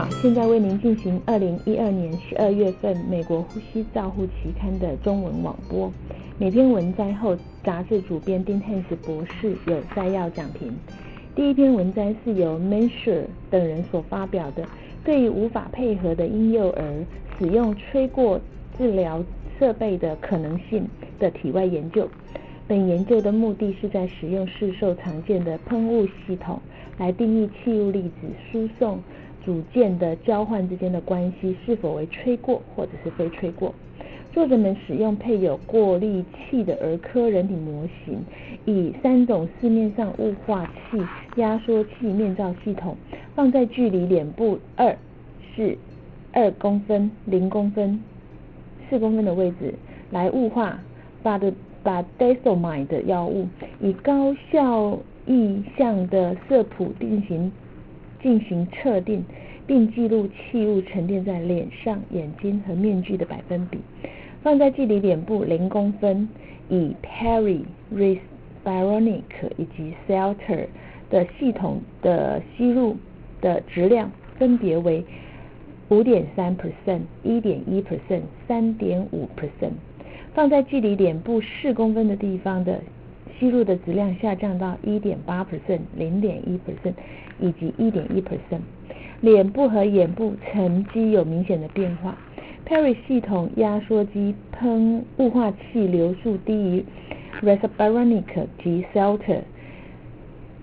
好，现在为您进行二零一二年十二月份美国呼吸照护期刊的中文网播。每篇文摘后，杂志主编丁汉斯博士有摘要讲评。第一篇文摘是由 Mansher 等人所发表的，对于无法配合的婴幼儿使用吹过治疗设备的可能性的体外研究。本研究的目的是在使用市售常见的喷雾系统来定义气雾粒子输送组件的交换之间的关系是否为吹过或者是非吹过。作者们使用配有过滤器的儿科人体模型，以三种市面上雾化器、压缩器面罩系统放在距离脸部二是二公分、零公分、四公分的位置来雾化，把的把 d e s o m i 的药物以高效意向的色谱定型进行测定，并记录器物沉淀在脸上、眼睛和面具的百分比。放在距离脸部零公分，以 Perry、Respironic 以及 Celter 的系统的吸入的质量分别为五点三 percent、一点一 percent、三点五 percent。放在距离脸部四公分的地方的吸入的质量下降到一点八 percent、零点一 percent 以及一点一 percent。脸部和眼部沉积有明显的变化。Perry 系统压缩机喷雾化器流速低于 Respironic 及 Celter，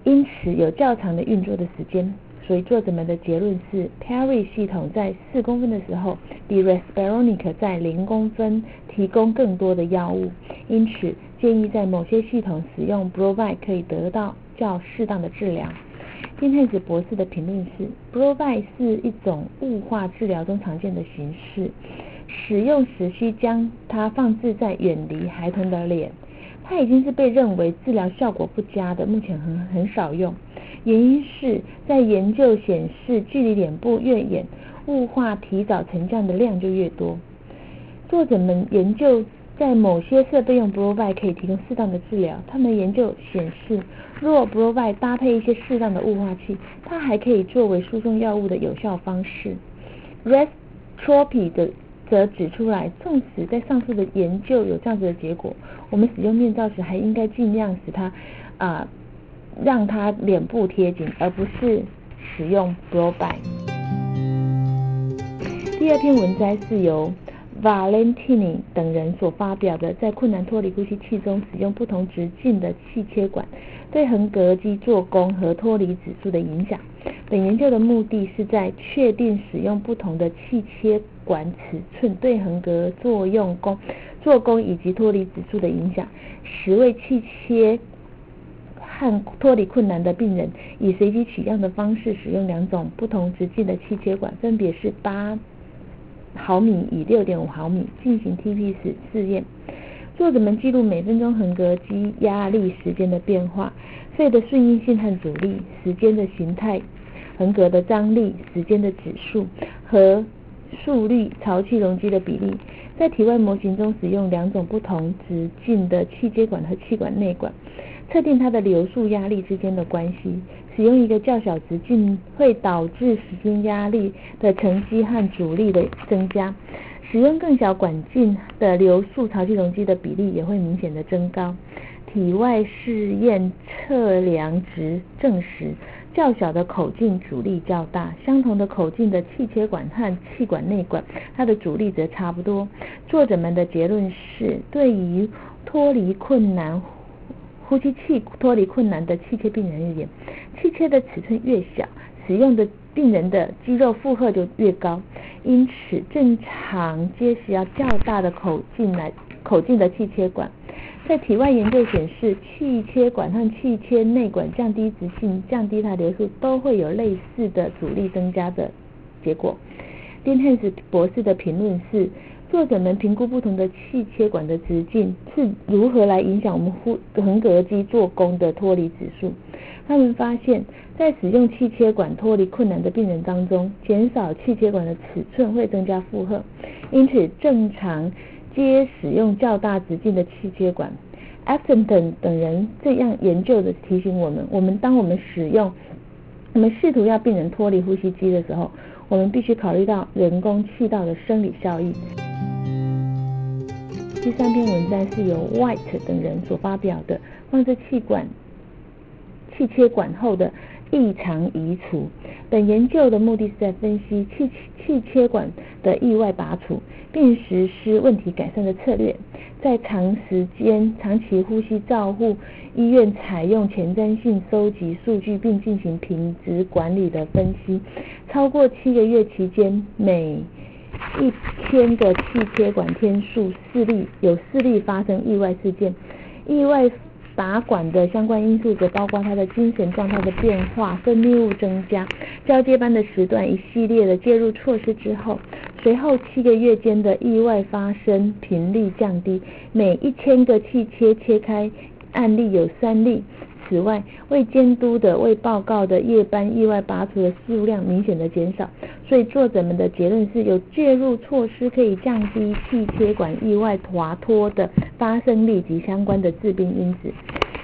因此有较长的运作的时间。所以作者们的结论是，Perry 系统在四公分的时候，比 Respironic 在零公分提供更多的药物。因此建议在某些系统使用 Brovide 可以得到较适当的治疗。金泰子博士的评论是：Brovide 是一种雾化治疗中常见的形式，使用时需将它放置在远离孩童的脸。它已经是被认为治疗效果不佳的，目前很很少用。原因是在研究显示，距离脸部越远，雾化提早沉降的量就越多。作者们研究。在某些设备用 b r o v i 可以提供适当的治疗。他们研究显示，若 b r o v i 搭配一些适当的雾化器，它还可以作为输送药物的有效方式。Restropy 的则指出来，纵使在上述的研究有这样子的结果，我们使用面罩时还应该尽量使它啊让它脸部贴紧，而不是使用 b r o v i。第二篇文摘是由。Valentini 等人所发表的，在困难脱离呼吸器中使用不同直径的气切管对横膈肌做工和脱离指数的影响。本研究的目的是在确定使用不同的气切管尺寸对横膈作用功做工以及脱离指数的影响。十位气切和脱离困难的病人以随机取样的方式使用两种不同直径的气切管，分别是八。毫米与六点五毫米进行 TP 时试验，作者们记录每分钟横膈肌压力时间的变化、肺的顺应性和阻力、时间的形态、横膈的张力、时间的指数和速率潮气容积的比例。在体外模型中使用两种不同直径的气接管和气管内管，测定它的流速压力之间的关系。使用一个较小直径会导致时间压力的沉积和阻力的增加，使用更小管径的流速潮气容积的比例也会明显的增高。体外试验测量值证实，较小的口径阻力较大，相同的口径的气切管和气管内管，它的阻力则差不多。作者们的结论是，对于脱离困难。呼吸器脱离困难的气切病人而言，气切的尺寸越小，使用的病人的肌肉负荷就越高。因此，正常皆需要较大的口径来口径的气切管。在体外研究显示，气切管和气切内管降低直径、降低它流速，都会有类似的阻力增加的结果。丁汉斯博士的评论是。作者们评估不同的气切管的直径是如何来影响我们呼横膈肌做工的脱离指数。他们发现，在使用气切管脱离困难的病人当中，减少气切管的尺寸会增加负荷，因此正常皆使用较大直径的气切管。Afton 等人这样研究的提醒我们：，我们当我们使用，我们试图要病人脱离呼吸机的时候，我们必须考虑到人工气道的生理效益。第三篇文章是由 White 等人所发表的放置气管气切管后的异常移除。本研究的目的是在分析气气切管的意外拔除，并实施问题改善的策略。在长时间长期呼吸照护医院采用前瞻性收集数据，并进行品质管理的分析。超过七个月期间，每一天的气切管天数四例，有四例发生意外事件。意外拔管的相关因素则包括他的精神状态的变化、分泌物增加、交接班的时段一系列的介入措施之后，随后七个月间的意外发生频率降低，每一千个气切切开案例有三例。此外，未监督的、未报告的夜班意外拔除的数量明显的减少，所以作者们的结论是有介入措施可以降低气切管意外滑脱的发生率及相关的致病因子。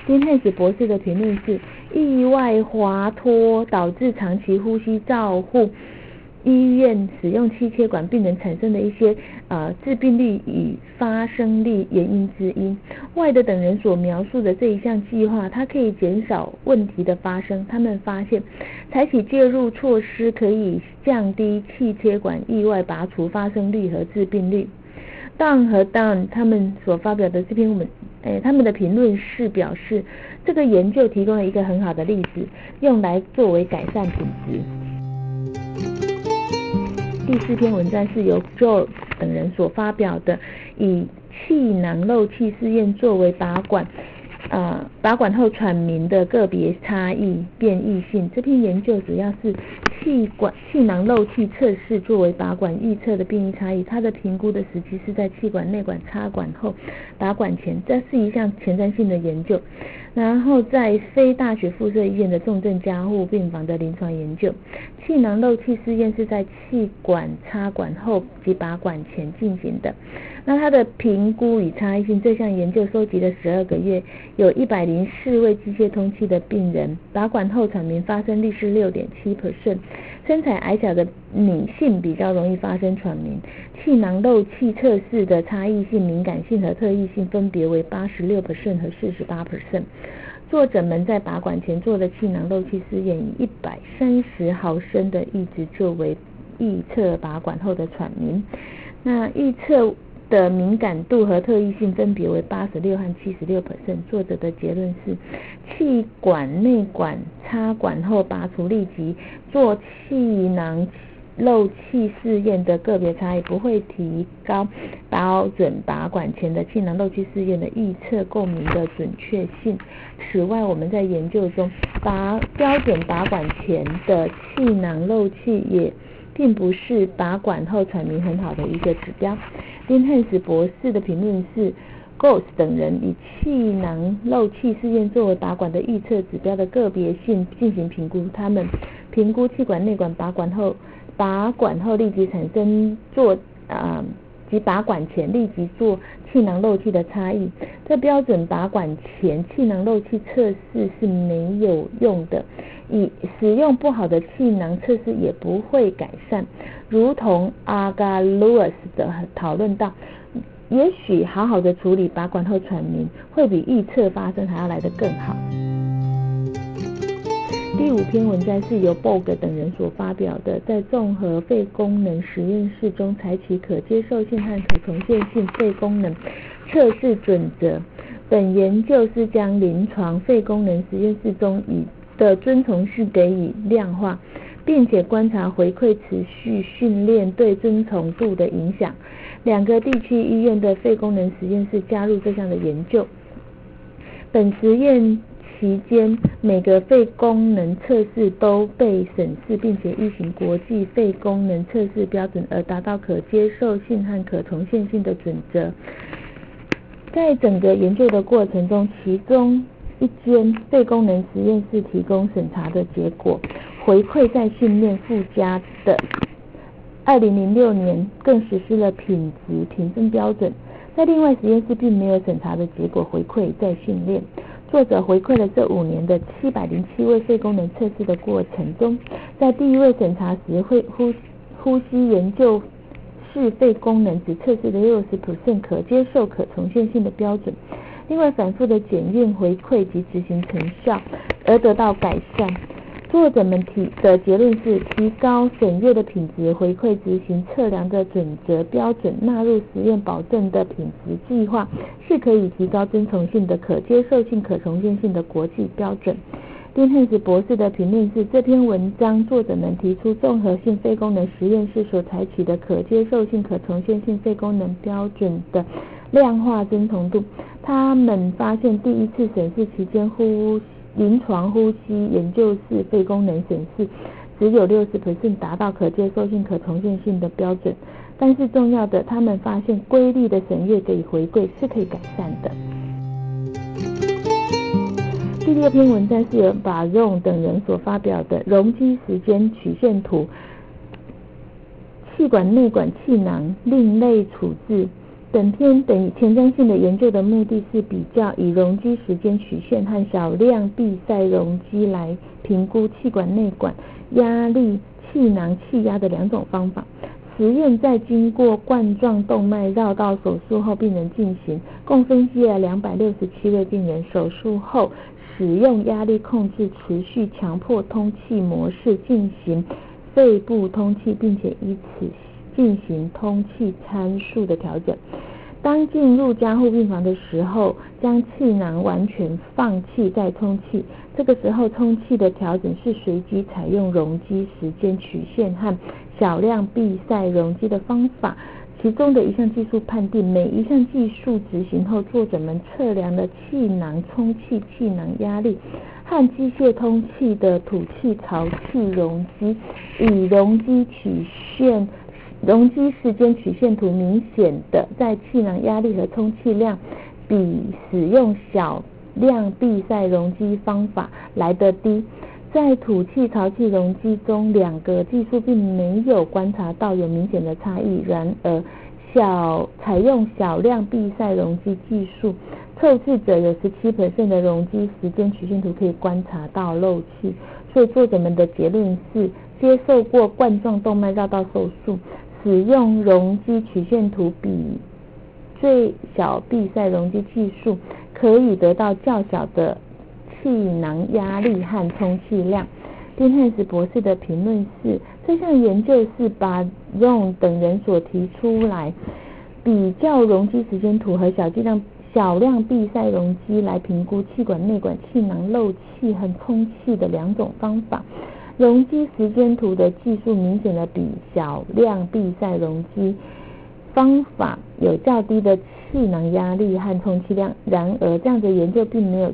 丁汉斯博士的评论是：意外滑脱导致长期呼吸照护。医院使用气切管病人产生的一些呃致病率与发生率原因之一。外的等人所描述的这一项计划，它可以减少问题的发生。他们发现，采取介入措施可以降低气切管意外拔除发生率和致病率。Dan 和 Dan 他们所发表的这篇文，诶，他们的评论是表示，这个研究提供了一个很好的例子，用来作为改善品质。第四篇文章是由 Joe 等人所发表的，以气囊漏气试验作为拔管，呃，拔管后喘鸣的个别差异变异性。这篇研究主要是气管气囊漏气测试作为拔管预测的变异差异。它的评估的时期是在气管内管插管后拔管前，这是一项前瞻性的研究。然后在非大学附设医院的重症加护病房的临床研究，气囊漏气试验是在气管插管后及拔管前进行的。那它的评估与差异性，这项研究收集了十二个月，有一百零四位机械通气的病人，拔管后喘鸣发生率是六点七 percent。身材矮小的女性比较容易发生喘鸣。气囊漏气测试的差异性、敏感性和特异性分别为八十六 percent 和四十八 percent。作者们在拔管前做的气囊漏气试验，以一百三十毫升的阈值作为预测拔管后的喘鸣。那预测的敏感度和特异性分别为八十六和七十六 percent。作者的结论是，气管内管插管后拔除立即做气囊。漏气试验的个别差异不会提高标准拔管前的气囊漏气试验的预测共鸣的准确性。此外，我们在研究中，拔标准拔管前的气囊漏气也并不是拔管后喘鸣很好的一个指标。丁汉斯博士的评论是，Goss 等人以气囊漏气事件作为拔管的预测指标的个别性进行评估，他们评估气管内管拔管后。拔管后立即产生做啊及拔管前立即做气囊漏气的差异，在标准拔管前气囊漏气测试是没有用的，以使用不好的气囊测试也不会改善。如同阿嘎鲁斯的讨论到，也许好好的处理拔管后喘鸣，会比预测发生还要来得更好。第五篇文章是由 Bog 等人所发表的，在综合肺功能实验室中采取可接受性和可重现性肺功能测试准则。本研究是将临床肺功能实验室中以的遵从性给予量化，并且观察回馈持续训练对遵从度的影响。两个地区医院的肺功能实验室加入这项的研究。本实验。期间，每个肺功能测试都被审视，并且依循国际肺功能测试标准而达到可接受性和可重现性的准则。在整个研究的过程中，其中一间肺功能实验室提供审查的结果，回馈在训练附加的。二零零六年更实施了品质评分标准。在另外实验室并没有审查的结果，回馈在训练。作者回馈了这五年的七百零七位肺功能测试的过程中，在第一位审查时会呼呼吸研究室肺功能只测试的又是普适可接受、可重现性的标准。另外，反复的检验回馈及执行成效而得到改善。作者们提的结论是：提高审阅的品质、回馈执行测量的准则标准、纳入实验保证的品质计划，是可以提高遵从性的可接受性、可重现性的国际标准。丁汉斯博士的评论是：这篇文章作者们提出综合性肺功能实验室所采取的可接受性、可重现性肺功能标准的量化遵从度。他们发现第一次审视期间呼吸临床呼吸研究室肺功能审视只有六十 percent 达到可接受性、可重现性的标准。但是重要的，他们发现规律的审阅给回馈是可以改善的。第六篇文章是由把用等人所发表的容积时间曲线图，气管内管气囊另类处置。本篇等于前瞻性的研究的目的是比较以容积时间曲线和小量闭塞容积来评估气管内管压力、气囊气压的两种方法。实验在经过冠状动脉绕道手术后病人进行，共分析了两百六十七位病人手术后。使用压力控制持续强迫通气模式进行肺部通气，并且以此进行通气参数的调整。当进入加护病房的时候，将气囊完全放气再充气。这个时候充气的调整是随机采用容积时间曲线和小量闭塞容积的方法。其中的一项技术判定，每一项技术执行后，作者们测量了气囊充气、气囊压力和机械通气的吐气槽气容积，以容积曲线、容积时间曲线图明显的在气囊压力和充气量比使用小量闭塞容积方法来得低。在吐气槽气容积中，两个技术并没有观察到有明显的差异。然而，小采用小量闭塞容积技术，测试者有十七的容积时间曲线图可以观察到漏气。所以，作者们的结论是：接受过冠状动脉绕道手术，使用容积曲线图比最小闭塞容积技术可以得到较小的。气囊压力和充气量。丁汉斯博士的评论是：这项研究是把用等人所提出来比较容积时间图和小剂量小量闭塞容积来评估气管内管气囊漏气和充气的两种方法。容积时间图的技术明显的比小量闭塞容积方法有较低的气囊压力和充气量。然而，这样的研究并没有。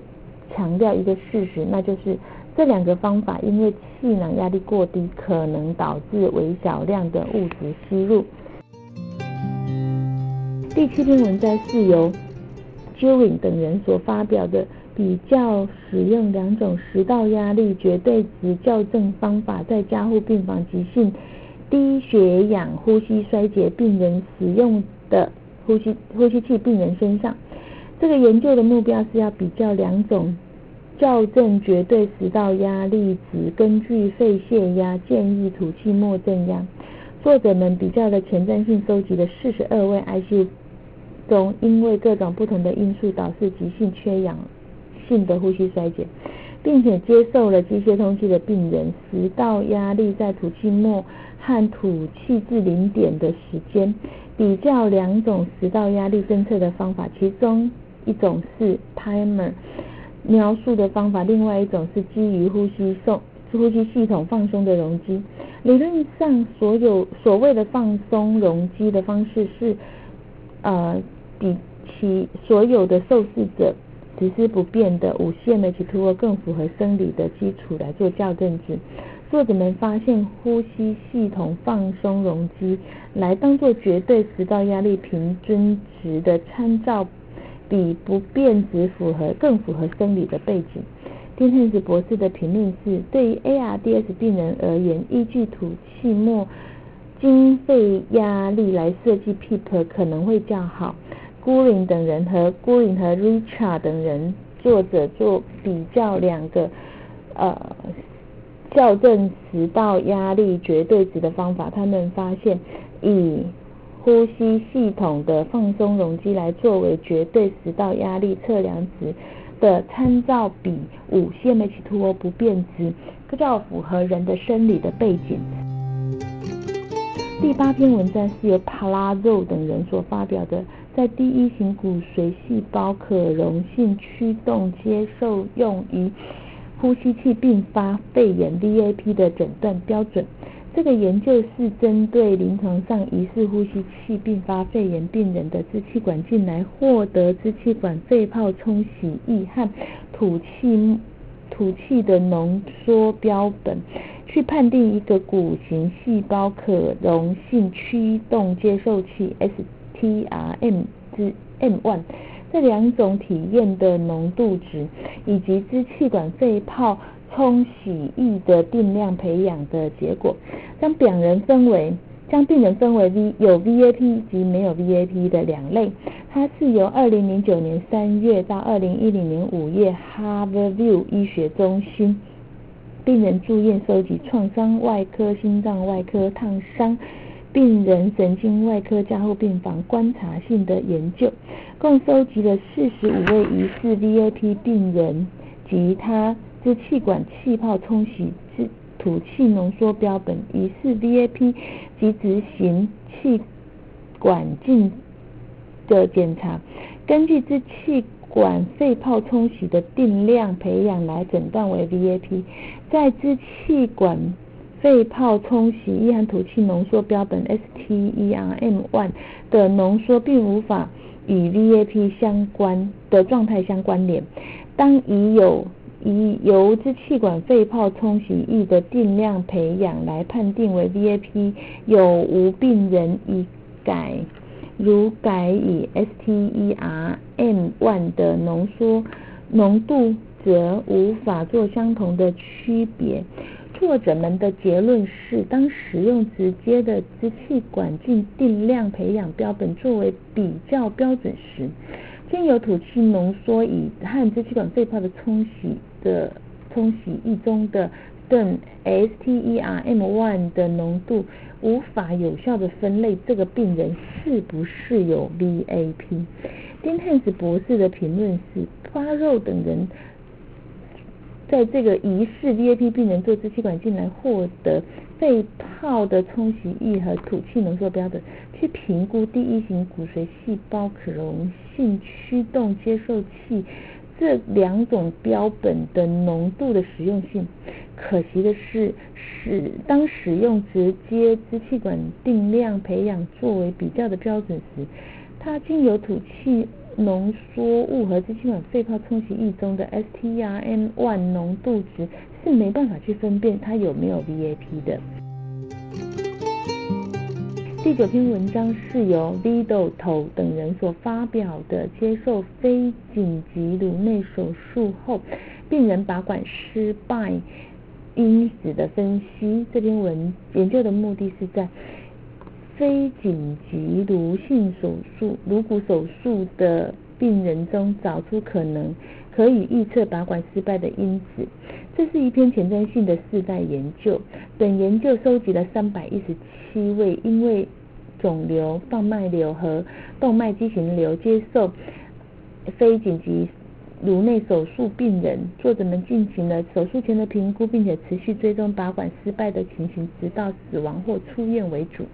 强调一个事实，那就是这两个方法因为气囊压力过低，可能导致微小量的物质吸入。第七篇文章是由 Jewin 等人所发表的，比较使用两种食道压力绝对值校正方法在加护病房急性低血氧呼吸衰竭病人使用的呼吸呼吸器病人身上。这个研究的目标是要比较两种校正绝对食道压力值，根据肺泄压建议吐气末正压。作者们比较了前瞻性收集的四十二位 ICU 中因为各种不同的因素导致急性缺氧性的呼吸衰竭，并且接受了机械通气的病人食道压力在吐气末和吐气至零点的时间，比较两种食道压力侦测的方法，其中。一种是 timer 描述的方法，另外一种是基于呼吸送呼吸系统放松的容积。理论上，所有所谓的放松容积的方式是呃比其所有的受试者实施不变的五 cmH2O 更符合生理的基础来做校正值。作者们发现，呼吸系统放松容积来当做绝对食道压力平均值的参照。比不变值符合更符合生理的背景。丁汉子博士的评论是：对于 ARDS 病人而言，依据吐气末经肺压力来设计 PEEP 可能会较好。Gurin 等人和 Gurin 和 Richard 等人作者做比较两个呃校正食道压力绝对值的方法，他们发现以呼吸系统的放松容积来作为绝对食道压力测量值的参照比五 cmH2O 不变值，比较符合人的生理的背景。第八篇文章是由帕拉肉等人所发表的，在第一型骨髓细胞可溶性驱动接受用于呼吸器并发肺炎 VAP 的诊断标准。这个研究是针对临床上疑似呼吸器并发肺炎病人的支气管镜来获得支气管肺泡冲洗液和吐气吐气的浓缩标本，去判定一个骨型细胞可溶性驱动接受器 S T.R.M. 之 M1 这两种体验的浓度值，以及支气管肺泡。冲洗液的定量培养的结果，将病人分为将病人分为 V 有 VAP 及没有 VAP 的两类。它是由二零零九年三月到二零一零年五月 Harvard View 医学中心病人住院收集创伤外科、心脏外科、烫伤病人神经外科加护病房观察性的研究，共收集了四十五位疑似 VAP 病人及他。支气管气泡冲洗之吐气浓缩标本，疑似 VAP 及执行气管镜的检查，根据支气管肺泡冲洗的定量培养来诊断为 VAP。在支气管肺泡冲洗液和吐气浓缩标本 STERM1 的浓缩并无法与 VAP 相关的状态相关联。当已有以由支气管肺泡冲洗液的定量培养来判定为 VAP，有无病人已改如改以 STERM1 的浓缩浓度，则无法做相同的区别。作者们的结论是，当使用直接的支气管镜定量培养标本作为比较标准时，经由吐气浓缩以和支气管肺泡的冲洗的冲洗液中的等 STERM1 的浓度，无法有效的分类这个病人是不是有 VAP。丁汉斯博士的评论是：花肉等人在这个疑似 VAP 病人做支气管镜来获得肺泡的冲洗液和吐气浓缩标准，去评估第一型骨髓细胞可溶性驱动接受器。这两种标本的浓度的实用性，可惜的是，使当使用直接支气管定量培养作为比较的标准时，它经由吐气浓缩物和支气管肺泡冲洗液中的 STRM1 浓度值是没办法去分辨它有没有 VAP 的。第九篇文章是由 Vido 头等人所发表的，接受非紧急颅内手术后病人拔管失败因子的分析。这篇文研究的目的是在非紧急颅性手术颅骨手术的病人中找出可能可以预测拔管失败的因子。这是一篇前瞻性的四代研究。本研究收集了三百一十七位因为肿瘤、放脉瘤和动脉畸形瘤接受非紧急颅内手术病人，作者们进行了手术前的评估，并且持续追踪拔管失败的情形，直到死亡或出院为主。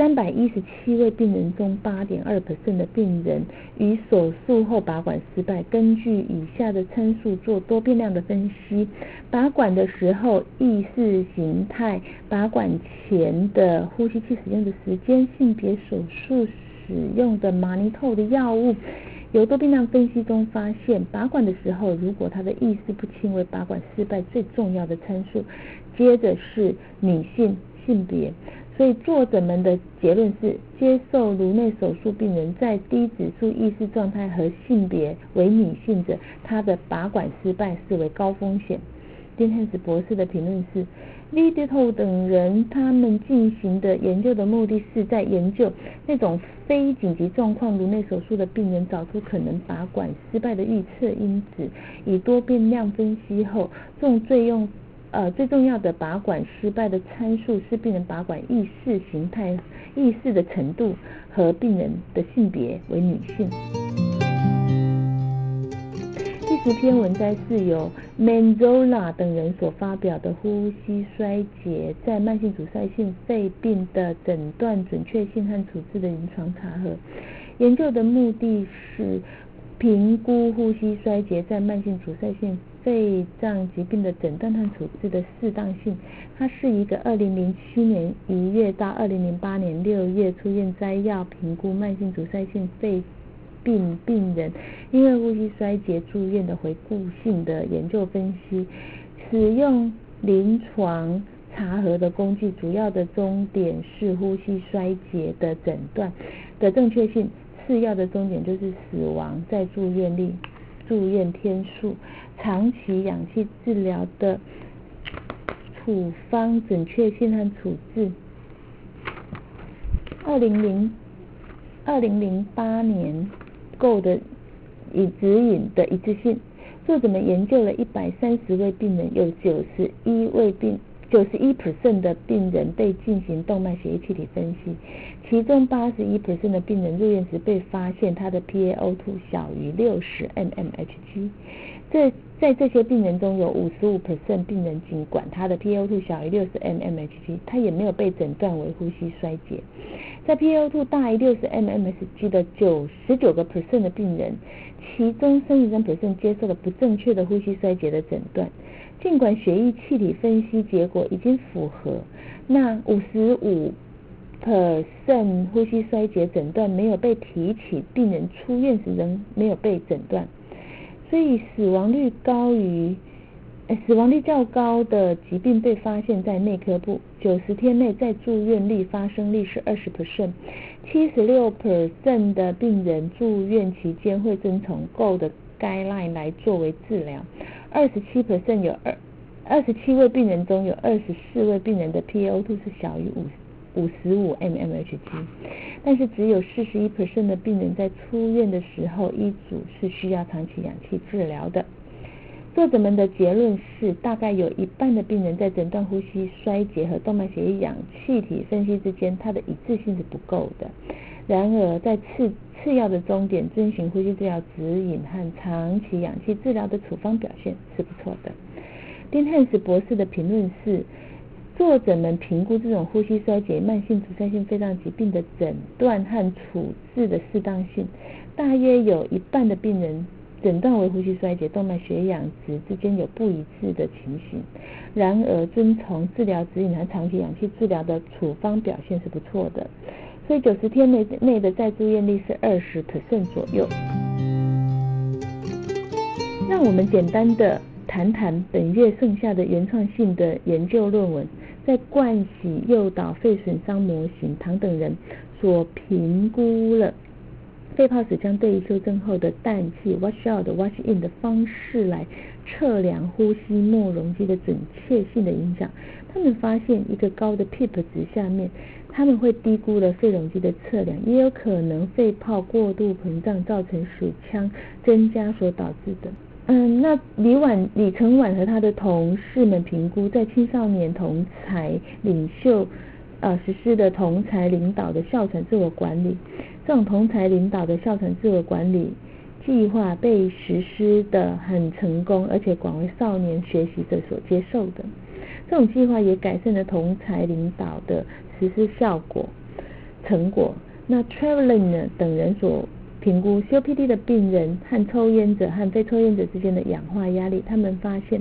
三百一十七位病人中，八点二 percent 的病人与手术后拔管失败。根据以下的参数做多变量的分析：拔管的时候意识形态、拔管前的呼吸器使用的时间、性别、手术使用的马尼透的药物。由多变量分析中发现，拔管的时候，如果他的意识不清为拔管失败最重要的参数。接着是女性性别。所以作者们的结论是，接受颅内手术病人在低指数意识状态和性别为女性者，他的拔管失败视为高风险。丁汉斯博士的评论是 v i d t o 等人他们进行的研究的目的是在研究那种非紧急状况颅内手术的病人找出可能拔管失败的预测因子，以多变量分析后，重最用。呃最重要的拔管失败的参数是病人拔管意识形态、意识的程度和病人的性别为女性。第十篇文摘是由 Manzola 等人所发表的呼吸衰竭在慢性阻塞性肺病的诊断准确性和处置的临床查核。研究的目的是评估呼吸衰竭在慢性阻塞性肺脏疾病的诊断和处置的适当性。它是一个2007年1月到2008年6月出院摘要评估慢性阻塞性肺。病病人因为呼吸衰竭住院的回顾性的研究分析，使用临床查核的工具，主要的终点是呼吸衰竭的诊断的正确性，次要的终点就是死亡在住院率、住院天数、长期氧气治疗的处方准确性和处置。二零零二零零八年。够的以指引的一致性，作者们研究了一百三十位病人，有九十一位病九十一 percent 的病人被进行动脉血液气体分析，其中八十一 percent 的病人入院时被发现他的 PaO2 小于六十 mmHg。这在这些病人中有五十五 percent 病人尽管他的 PaO2 小于六十 mmHg，他也没有被诊断为呼吸衰竭。在 PaO2 大于六十 mmHg 的九十九个 percent 的病人，其中三十三 percent 接受了不正确的呼吸衰竭的诊断。尽管血液气体分析结果已经符合，那五十五 percent 呼吸衰竭诊断没有被提起，病人出院时仍没有被诊断。所以死亡率高于，呃死亡率较高的疾病被发现在内科部，九十天内在住院率发生率是二十 percent，七十六 percent 的病人住院期间会遵从 GO 的 guideline 来作为治疗，二十七 percent 有二二十七位病人中有二十四位病人的 PO2 是小于五五十五 mmHg。但是只有四十一 percent 的病人在出院的时候，医嘱是需要长期氧气治疗的。作者们的结论是，大概有一半的病人在诊断呼吸衰竭和动脉血液氧气体分析之间，它的一致性是不够的。然而，在次次要的终点遵循呼吸治疗指引和长期氧气治疗的处方表现是不错的。丁汉斯博士的评论是。作者们评估这种呼吸衰竭、慢性阻塞性肺脏疾病的诊断和处置的适当性，大约有一半的病人诊断为呼吸衰竭，动脉血氧值之间有不一致的情形。然而，遵从治疗指引和长期氧气治疗的处方表现是不错的。所以，九十天内内的再住院率是二十 percent 左右。让我们简单的谈谈本月剩下的原创性的研究论文。在灌洗诱导肺损伤模型，唐等人所评估了肺泡水腔对于修正后的氮气 wash out wash in 的方式来测量呼吸末容积的准确性的影响。他们发现一个高的 PEEP 值下面，他们会低估了肺容积的测量，也有可能肺泡过度膨胀造成水腔增加所导致的。嗯，那李婉、李成婉和他的同事们评估，在青少年同才领袖呃实施的同才领导的哮喘自我管理，这种同才领导的哮喘自我管理计划被实施的很成功，而且广为少年学习者所接受的。这种计划也改善了同才领导的实施效果成果。那 Traveling 呢等人所。评估 COPD 的病人和抽烟者和非抽烟者之间的氧化压力，他们发现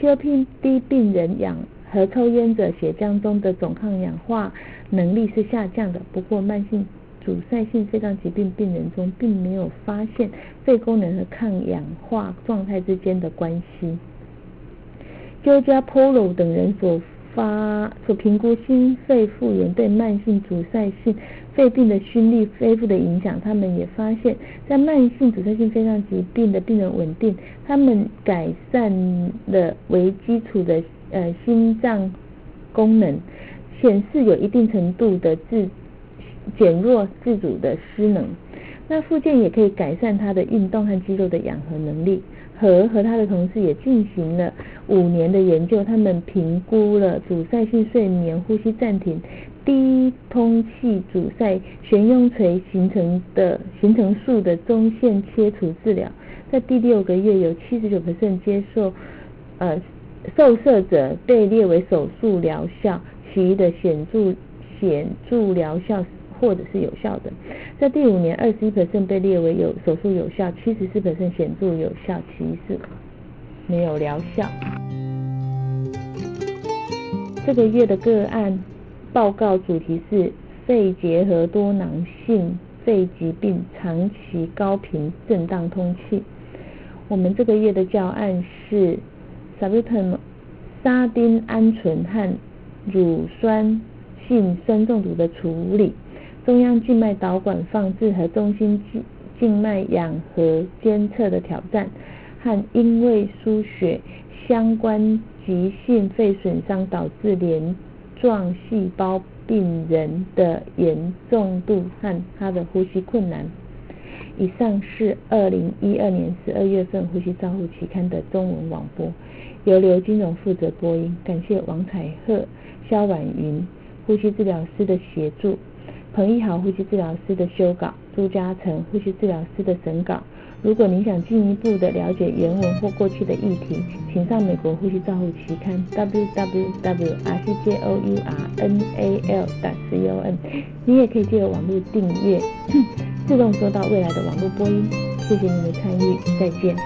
COPD 病人氧和抽烟者血浆中的总抗氧化能力是下降的。不过，慢性阻塞性肺脏疾病病人中并没有发现肺功能和抗氧化状态之间的关系。Georgia Polo 等人所发所评估心肺复原对慢性阻塞性肺病的心力恢复的影响，他们也发现，在慢性阻塞性肺脏疾病的病人稳定，他们改善了为基础的呃心脏功能，显示有一定程度的自减弱自主的失能。那附件也可以改善他的运动和肌肉的养合能力。和和他的同事也进行了五年的研究，他们评估了阻塞性睡眠呼吸暂停低通气阻塞悬雍垂形成的形成术的中线切除治疗，在第六个月有七十九接受呃受射者被列为手术疗效，其余的显著显著疗效。或者是有效的，在第五年，二十一被列为有手术有效，七十四显著有效，其余是没有疗效。这个月的个案报告主题是肺结核多囊性肺疾病长期高频震荡通气。我们这个月的教案是 Sabutam 沙丁胺醇和乳酸性酸中毒的处理。中央静脉导管放置和中心静静脉氧合监测的挑战，和因为输血相关急性肺损伤导致连状细胞病人的严重度和他的呼吸困难。以上是二零一二年十二月份《呼吸照护期刊》的中文网播，由刘金荣负责播音，感谢王彩鹤、肖婉云呼吸治疗师的协助。彭一豪呼吸治疗师的修稿，朱嘉诚呼吸治疗师的审稿。如果您想进一步的了解原文或过去的议题，请上美国呼吸照护期刊 www.rcjournal.com。你也可以借由网络订阅，自动收到未来的网络播音。谢谢您的参与，再见。